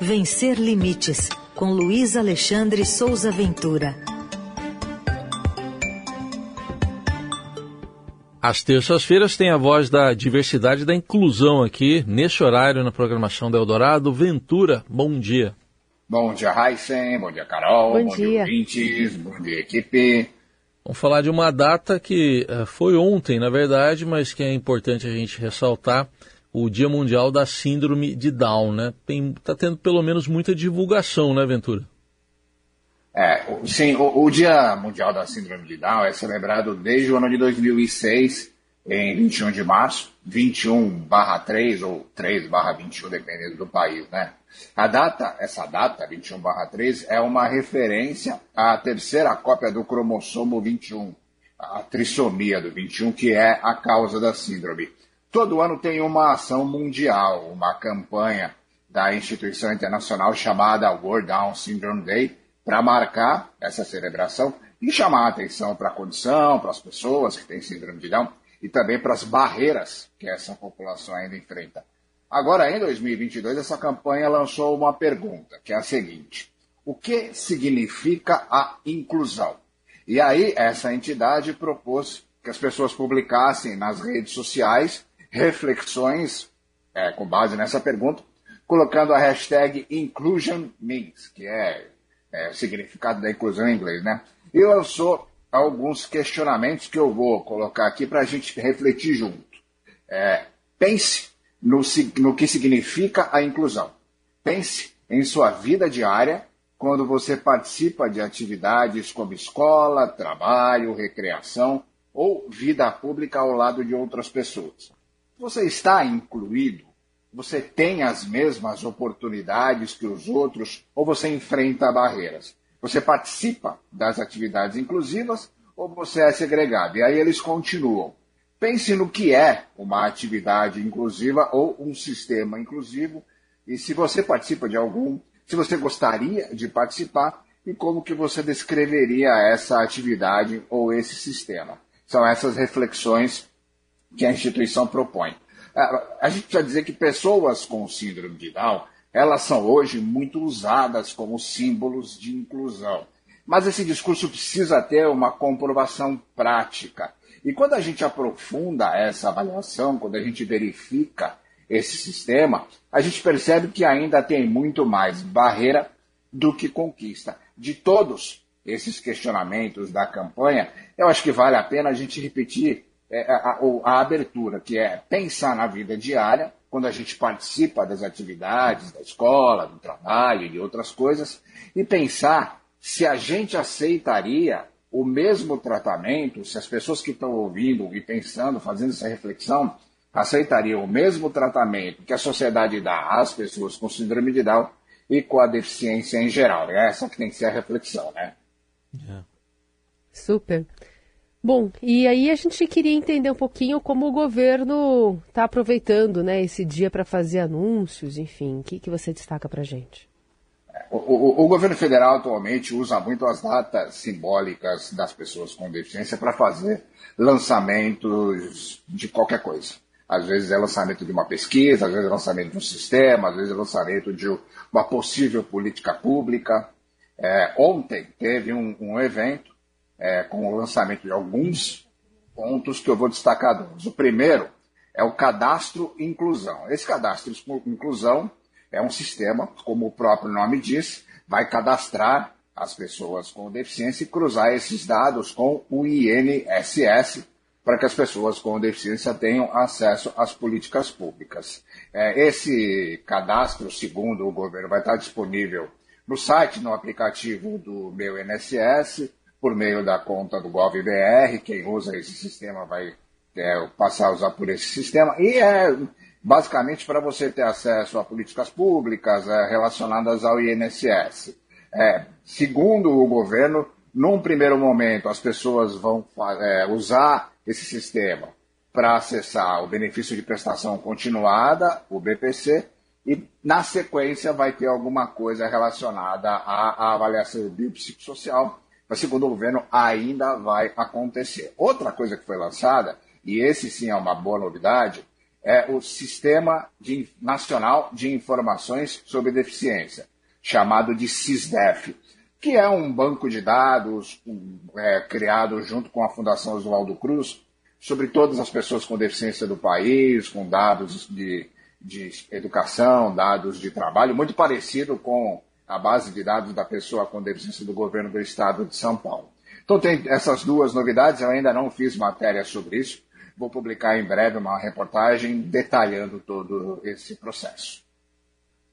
Vencer Limites, com Luiz Alexandre Souza Ventura. Às terças-feiras tem a voz da diversidade e da inclusão aqui, neste horário, na programação da Eldorado. Ventura, bom dia. Bom dia, Heisen. Bom dia, Carol. Bom, bom dia. dia, ouvintes. Bom dia, equipe. Vamos falar de uma data que uh, foi ontem, na verdade, mas que é importante a gente ressaltar, o Dia Mundial da Síndrome de Down, né? Está tendo pelo menos muita divulgação, né, Ventura? É, sim, o, o, Dia Mundial da Síndrome de Down é celebrado desde o ano de 2006, em 21 de março, 21 barra 3 ou 3 barra 21, dependendo do país, né? A data, essa data, 21 barra 3, é uma referência à terceira cópia do cromossomo 21, a trissomia do 21, que é a causa da síndrome. Todo ano tem uma ação mundial, uma campanha da instituição internacional chamada World Down Syndrome Day, para marcar essa celebração e chamar a atenção para a condição, para as pessoas que têm síndrome de Down e também para as barreiras que essa população ainda enfrenta. Agora, em 2022, essa campanha lançou uma pergunta, que é a seguinte: o que significa a inclusão? E aí, essa entidade propôs que as pessoas publicassem nas redes sociais reflexões é, com base nessa pergunta, colocando a hashtag InclusionMeans, que é, é o significado da inclusão em inglês, né? E lançou alguns questionamentos que eu vou colocar aqui para a gente refletir junto. É, pense no, no que significa a inclusão. Pense em sua vida diária quando você participa de atividades como escola, trabalho, recreação ou vida pública ao lado de outras pessoas. Você está incluído? Você tem as mesmas oportunidades que os outros ou você enfrenta barreiras? Você participa das atividades inclusivas ou você é segregado? E aí eles continuam. Pense no que é uma atividade inclusiva ou um sistema inclusivo e se você participa de algum, se você gostaria de participar e como que você descreveria essa atividade ou esse sistema. São essas reflexões que a instituição propõe. A gente precisa dizer que pessoas com síndrome de Down, elas são hoje muito usadas como símbolos de inclusão. Mas esse discurso precisa ter uma comprovação prática. E quando a gente aprofunda essa avaliação, quando a gente verifica esse sistema, a gente percebe que ainda tem muito mais barreira do que conquista. De todos esses questionamentos da campanha, eu acho que vale a pena a gente repetir a, a, abertura, que é pensar na vida diária, quando a gente participa das atividades da escola, do trabalho e de outras coisas, e pensar se a gente aceitaria o mesmo tratamento, se as pessoas que estão ouvindo e pensando, fazendo essa reflexão, aceitariam o mesmo tratamento que a sociedade dá às pessoas com síndrome de Down e com a deficiência em geral. É essa que tem que ser a reflexão, né? Yeah. Super. Bom, e aí a gente queria entender um pouquinho como o governo está aproveitando né, esse dia para fazer anúncios, enfim. O que, que você destaca para a gente? O, o, o, governo federal atualmente usa muito as datas simbólicas das pessoas com deficiência para fazer lançamentos de qualquer coisa. Às vezes é lançamento de uma pesquisa, às vezes é lançamento de um sistema, às vezes é lançamento de uma possível política pública. É, ontem teve um, um evento é, com o lançamento de alguns pontos que eu vou destacar dois. O primeiro é o cadastro inclusão. Esse cadastro inclusão é um sistema, como o próprio nome diz, vai cadastrar as pessoas com deficiência e cruzar esses dados com o INSS para que as pessoas com deficiência tenham acesso às políticas públicas. É, esse cadastro, segundo o governo, vai estar disponível no site, no aplicativo do meu INSS, por meio da conta do GovBR, quem usa esse sistema vai é, passar a usar por esse sistema, e é basicamente para você ter acesso a políticas públicas é, relacionadas ao INSS. É, segundo o governo, num primeiro momento as pessoas vão é, usar esse sistema para acessar o benefício de prestação continuada, o BPC, e na sequência vai ter alguma coisa relacionada à, à avaliação biopsicossocial, mas segundo o governo ainda vai acontecer. Outra coisa que foi lançada, e esse sim é uma boa novidade, é o Sistema de, Nacional de Informações sobre Deficiência, chamado de SISDEF, que é um banco de dados é, criado junto com a Fundação Oswaldo Cruz sobre todas as pessoas com deficiência do país, com dados de, de educação, dados de trabalho, muito parecido com a base de dados da pessoa com deficiência do governo do estado de São Paulo. Então tem essas duas novidades, eu ainda não fiz matéria sobre isso. Vou publicar em breve uma reportagem detalhando todo esse processo.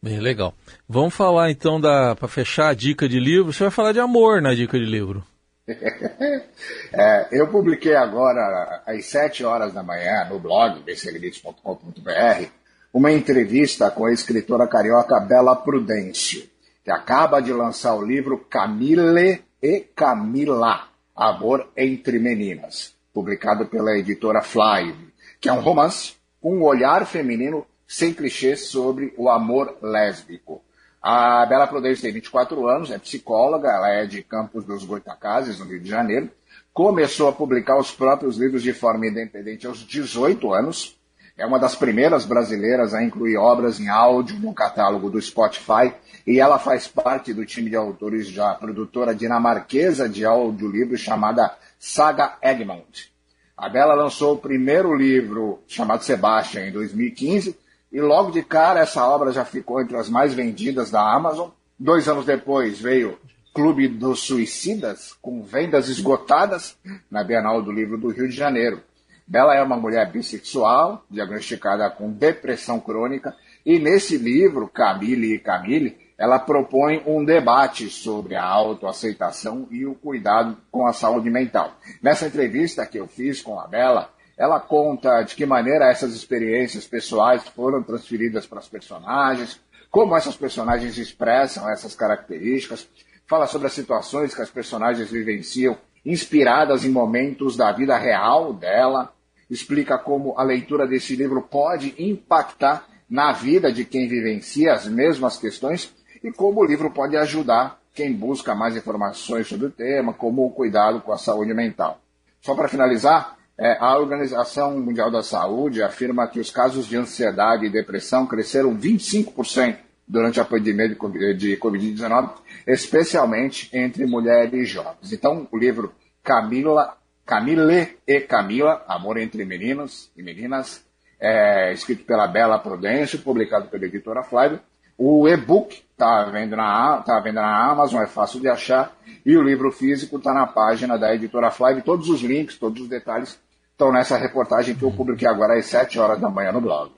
Bem legal. Vamos falar então da para fechar a dica de livro. Você vai falar de amor na dica de livro. é, eu publiquei agora às 7 horas da manhã no blog bclimites.com.br uma entrevista com a escritora carioca Bela Prudêncio, que acaba de lançar o livro Camille e Camila, Amor entre Meninas, publicado pela editora Fly, que é um romance com um olhar feminino sem clichês sobre o amor lésbico. A Bela Prudência tem 24 anos, é psicóloga, ela é de Campos dos Goitacazes, no Rio de Janeiro. Começou a publicar os próprios livros de forma independente aos 18 anos. É uma das primeiras brasileiras a incluir obras em áudio no catálogo do Spotify e ela faz parte do time de autores da produtora dinamarquesa de audiolivros chamada Saga Egmont. A Bela lançou o primeiro livro chamado Sebastian em 2015 e logo de cara essa obra já ficou entre as mais vendidas da Amazon. Dois anos depois veio Clube dos Suicidas, com vendas esgotadas na Bienal do Livro do Rio de Janeiro. Bela é uma mulher bissexual, diagnosticada com depressão crônica, e nesse livro, Camille e Camille, ela propõe um debate sobre a autoaceitação e o cuidado com a saúde mental. Nessa entrevista que eu fiz com a Bela, ela conta de que maneira essas experiências pessoais foram transferidas para os personagens, como essas personagens expressam essas características, fala sobre as situações que as personagens vivenciam, inspiradas em momentos da vida real dela, explica como a leitura desse livro pode impactar na vida de quem vivencia as mesmas questões e como o livro pode ajudar quem busca mais informações sobre o tema, como o cuidado com a saúde mental. Só para finalizar, é, a Organização Mundial da Saúde afirma que os casos de ansiedade e depressão cresceram 25% durante a pandemia de Covid-19, especialmente entre mulheres jovens. Então, o livro Camila, Camille e Camila, Amor entre Meninos e Meninas, é, escrito pela Bela Prudêncio, publicado pela editora Flávia. O e-book está vendo, na, tá vendo na Amazon, é fácil de achar, e o livro físico está na página da editora Flávia. Todos os links, todos os detalhes estão nessa reportagem que eu publiquei agora às 7 horas da manhã no blog.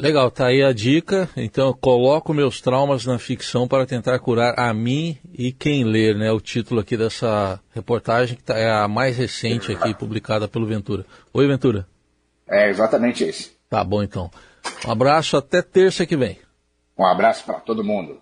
Legal, tá aí a dica. Então, eu coloco meus traumas na ficção para tentar curar a mim e quem ler, né? O título aqui dessa reportagem, que tá, é a mais recente aqui, publicada pelo Ventura. Oi, Ventura. É exatamente esse. Tá bom, então. Um abraço, até terça que vem. Um abraço para todo mundo.